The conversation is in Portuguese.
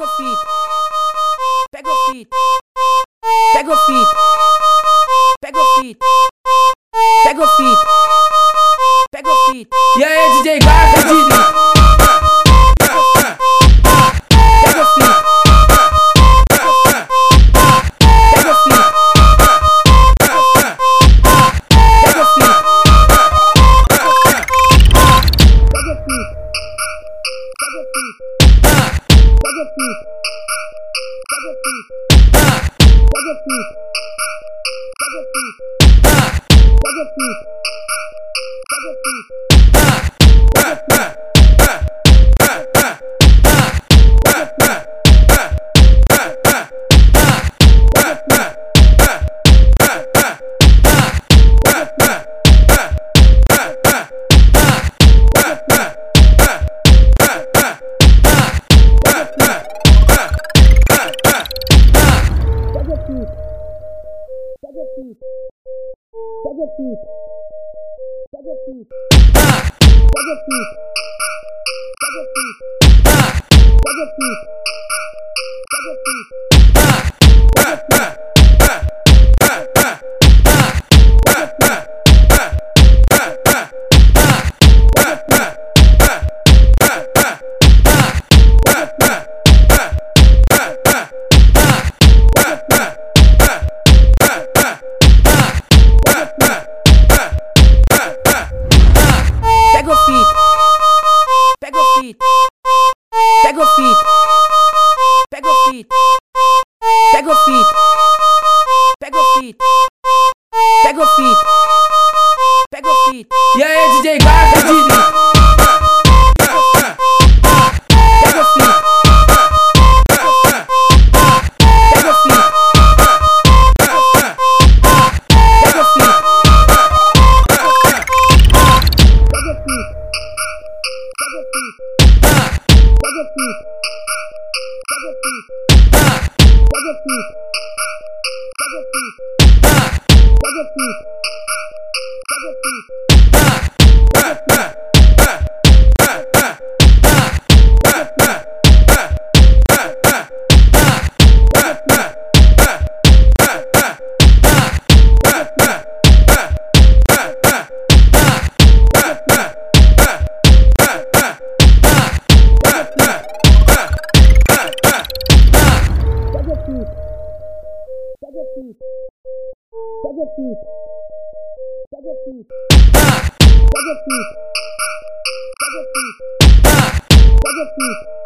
Pega o fit, Pega o fit, Pega o fit, Pega o fit, Pega o fit, Pega o fit. E aí, DJ aqui. aqui. Pega aqui. Pega aqui. Pega aqui. Pega aqui. Pega aqui. E aí, DJ Gaga, pega o you. aí. Pega aqui. Pega aqui. Pega aqui. Pega aqui. Pega aqui.